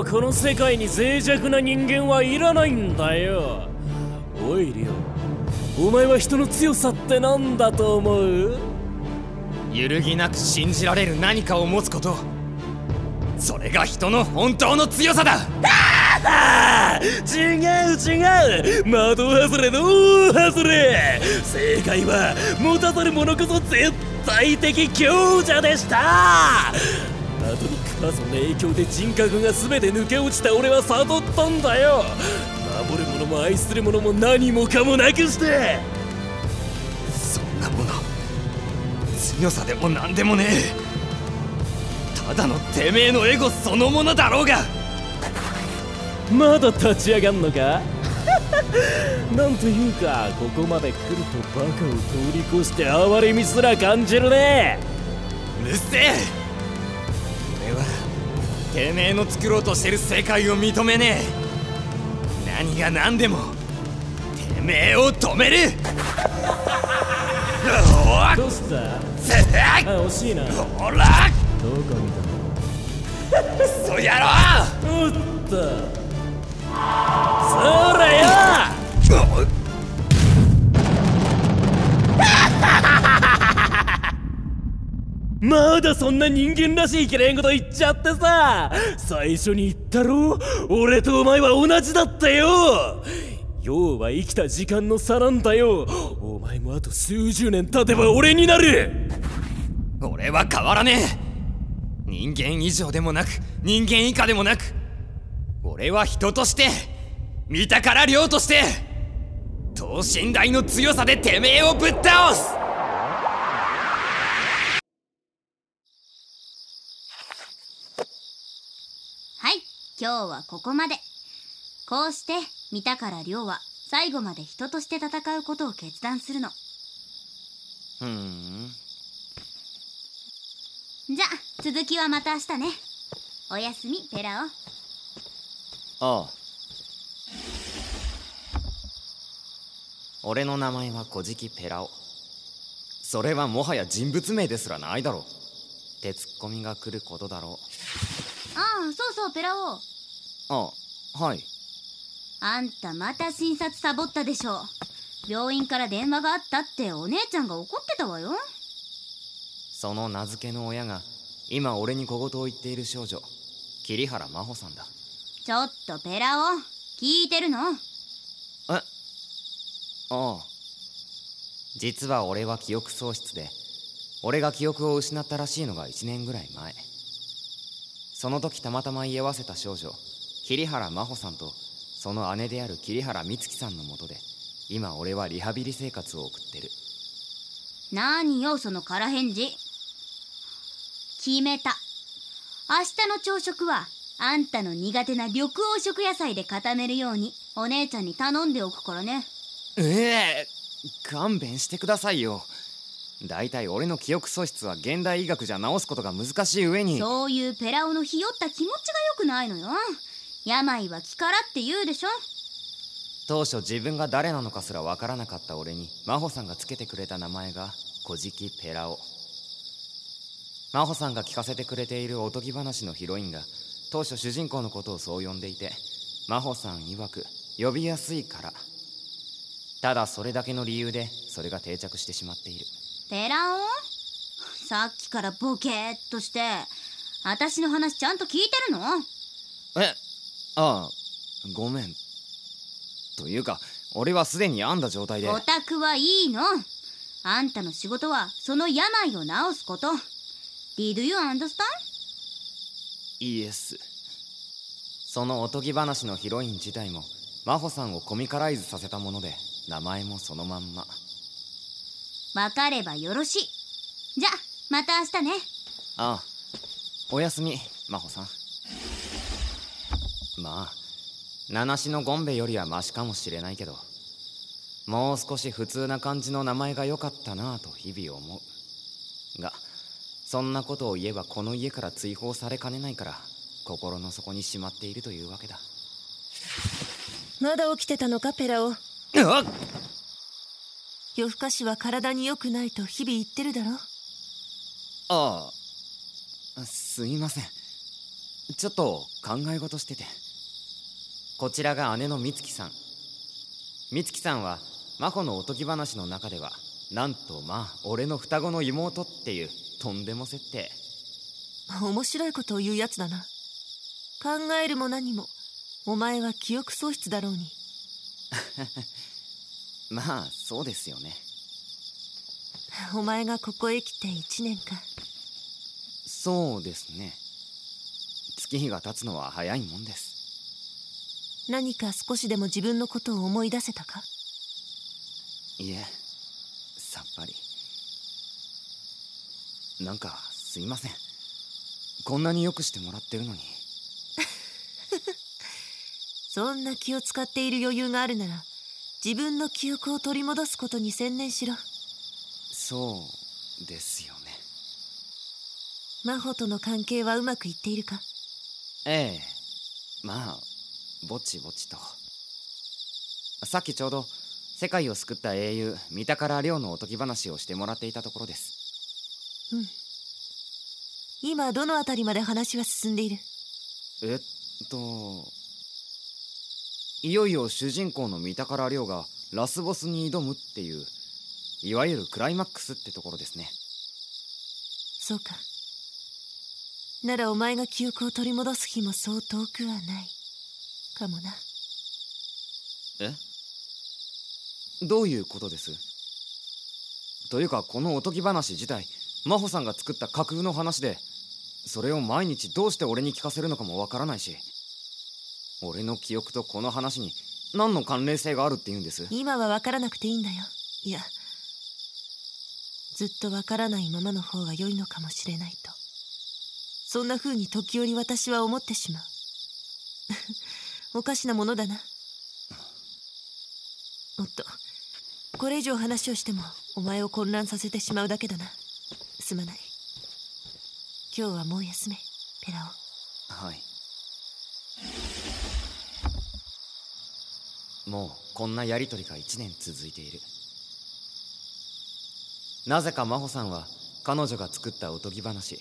もうこの世界に脆弱な人間はいらないんだよ。おいリオ。お前は人の強さって何だと思う？揺るぎなく信じられる何かを持つこと。それが人の本当の強さだ。違う違う。的外れの大外れ。正解は持たざる者こそ絶対的強者でしたアトミックパーソンの影響で人格が全て抜け落ちた俺は悟ったんだよ。守る者も愛する者も何もかもなくして。そんなもの。強さでも何でもねえ。ただのてめえのエゴそのものだろうが。まだ立ち上がんのか？なんというかここまで来るとバカを通り越して哀れみすら感じるね。うるせえてめえの作ろうとしてる世界を認めねえ。何が何でもてめえを止める。どうした？あ惜しいな。ほら。どこ見たの？クソ野郎おっと。それよまだそんな人間らしいきれんこと言っちゃってさ。最初に言ったろ？俺とお前は同じだったよ。要は生きた時間の差なんだよ。お前もあと数十年経てば俺になる。俺は変わらねえ。人間以上でもなく人間以下でもなく。俺は人として見たから量として等身大の強さでてめえをぶっ倒すはい今日はここまで。こうして見たから亮は最後まで人として戦うことを決断するの。ふん。じゃ続きはまた明日ね。おやすみペラオああ。俺の名前は小じペラオそれはもはや人物名ですらないだろう。ってツッコミが来ることだろう。ああそうそうペラオあはい。あんたまた診察サボったでしょ。病院から電話があったってお姉ちゃんが怒ってたわよ。その名付けの親が今俺に小言を言っている少女桐原真帆さんだ。ちょっとペラオ聞いてるの。え？ああ。実は俺は記憶喪失で俺が記憶を失ったらしいのが1年ぐらい前。その時たまたま居合わせた少女桐原真帆さんとその姉である桐原美月さんのもとで今俺はリハビリ生活を送ってる。何よその空返事。決めた。明日の朝食はあんたの苦手な緑黄色野菜で固めるようにお姉ちゃんに頼んでおくからね。ええ勘弁してくださいよ。だいたい俺の記憶喪失は現代医学じゃ治すことが難しい上に。そういうペラオのひよった気持ちが良くないのよ病は気からって言うでしょ。当初自分が誰なのかすらわからなかった俺に真帆さんがつけてくれた名前が小じペラオ真帆さんが聞かせてくれているおとぎ話のヒロインが当初主人公のことをそう呼んでいて真帆さん曰く呼びやすいから。ただそれだけの理由でそれが定着してしまっている。ペラオさっきからボケーっとして私の話ちゃんと聞いてるの？えああごめん。というか俺はすでに病んだ状態で。オタクはいいの。あんたの仕事はその病を治すこと。Did you understand? イエス。そのおとぎ話のヒロイン自体も真帆さんをコミカライズさせたもので名前もそのまんま。わかればよろしい。じゃまた明日ね。ああおやすみ真帆さんまあ七種のゴンベよりはマシかもしれないけどもう少し普通な感じの名前が良かったなぁと日々思う。がそんなことを言えばこの家から追放されかねないから心の底にしまっているというわけだ。まだ起きてたのかペラオ？あ夜更かしは体に良くないと日々言ってるだろ？ああすいません。ちょっと考え事しててこちらが姉の美月さん。美月さんは真帆のおとぎ話の中ではなんとまあ俺の双子の妹っていうとんでも設定。面白いことを言うやつだな。考えるも何も。お前は記憶喪失だろうに。まあそうですよね。お前がここへ来て1年か。そうですね。月日が経つのは早いもんです何か少しでも自分のことを思い出せたか？いえさっぱり。なんかすいません。こんなによくしてもらってるのに。そんな気を使っている余裕があるなら自分の記憶を取り戻すことに専念しろ。そうですよね。真帆との関係はうまくいっているか？ええ。まあぼちぼちと。さっきちょうど世界を救った英雄三宝亮のおとぎ話をしてもらっていたところです。うん。今どのあたりまで話は進んでいる？えっといよいよ主人公の三宝亮がラスボスに挑むっていういわゆるクライマックスってところですね。そうか。ならお前が記憶を取り戻す日もそう遠くはないかもな。え？どういうことです？というかこのおとぎ話自体真帆さんが作った架空の話でそれを毎日どうして俺に聞かせるのかもわからないし俺の記憶とこの話に何の関連性があるって言うんです？今は分からなくていいんだよ。いやずっと分からないままの方が良いのかもしれないと。そんな風に時折私は思ってしまう おかしなものだな。おっとこれ以上話をしてもお前を混乱させてしまうだけだな。すまない。今日はもう休め。ペラオ。はい。もうこんなやりとりが1年続いている。なぜか真帆さんは彼女が作ったおとぎ話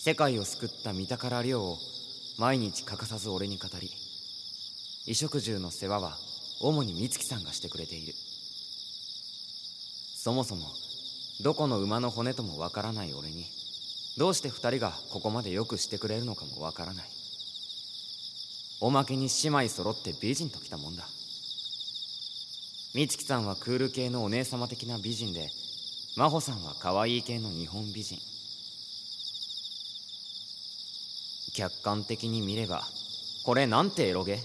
世界を救った三宝亮を毎日欠かさず俺に語り衣食住の世話は主に美月さんがしてくれている。そもそもどこの馬の骨ともわからない俺にどうして二人がここまでよくしてくれるのかもわからない。おまけに姉妹揃って美人ときたもんだ。美月さんはクール系のお姉様的な美人で真帆さんは可愛い系の日本美人。客観的に見ればこれなんてエロゲ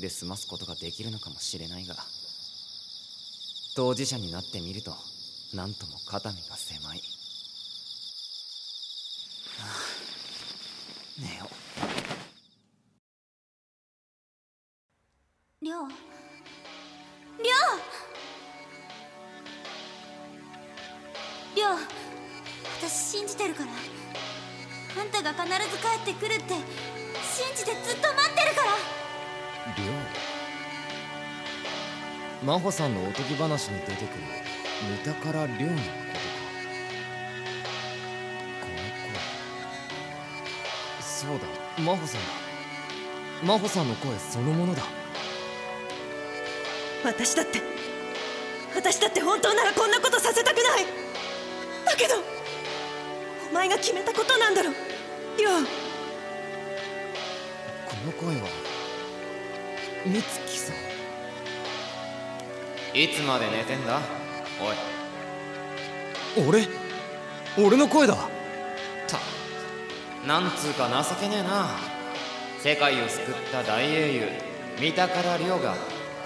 で済ますことができるのかもしれないが当事者になってみると何とも肩身が狭い、はあ、寝よ。うりょうりょうりょう私信じてるから。あんたが必ず帰ってくるって信じてずっと待ってるから。亮真帆さんのおとぎ話に出てくる。三宝亮のことかこの声そうだ。真帆さん。だ真帆さんの声そのものだ。私だって私だって本当ならこんなことさせたくない。だけどお前が決めたことなんだろ亮この声は美月さんいつまで寝てんだ？おい。俺？俺の声だ。たなんつうか情けねえな。世界を救った大英雄三宝亮が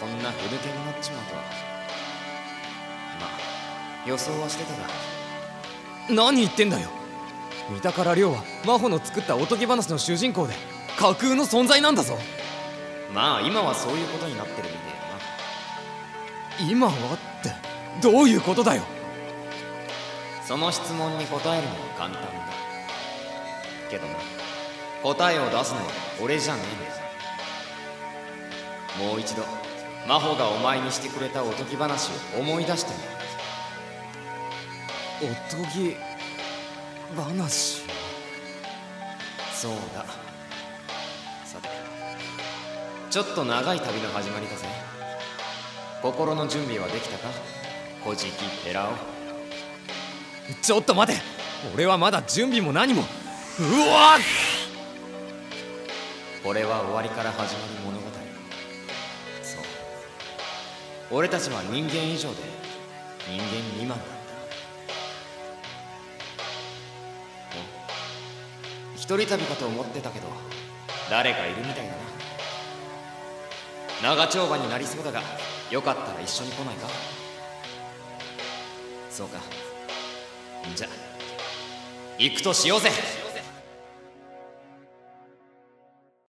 こんなふぬけになっちまうとは。まあ予想はしてたが。何言ってんだよ。三宝亮は真帆の作ったおとぎ話の主人公で架空の存在なんだぞまあ今はそういうことになってるみてえだな。今はってどういうことだよ。その質問に答えるのは簡単だ。けどな答えを出すのは俺じゃねえんだもう一度真帆がお前にしてくれたおとぎ話を思い出してみろおとぎ話そうだちょっと長い旅の始まりだぜ。心の準備はできたか？古事記ペラオちょっと待て。俺はまだ準備も何も。うわこれは終わりから始まる物語。そう。俺たちは人間以上で人間未満だ。お一人旅かと思ってたけど誰かいるみたいだな。長丁場になりそうだがよかったら一緒に来ないか？そうか。じゃ行くとしようぜ。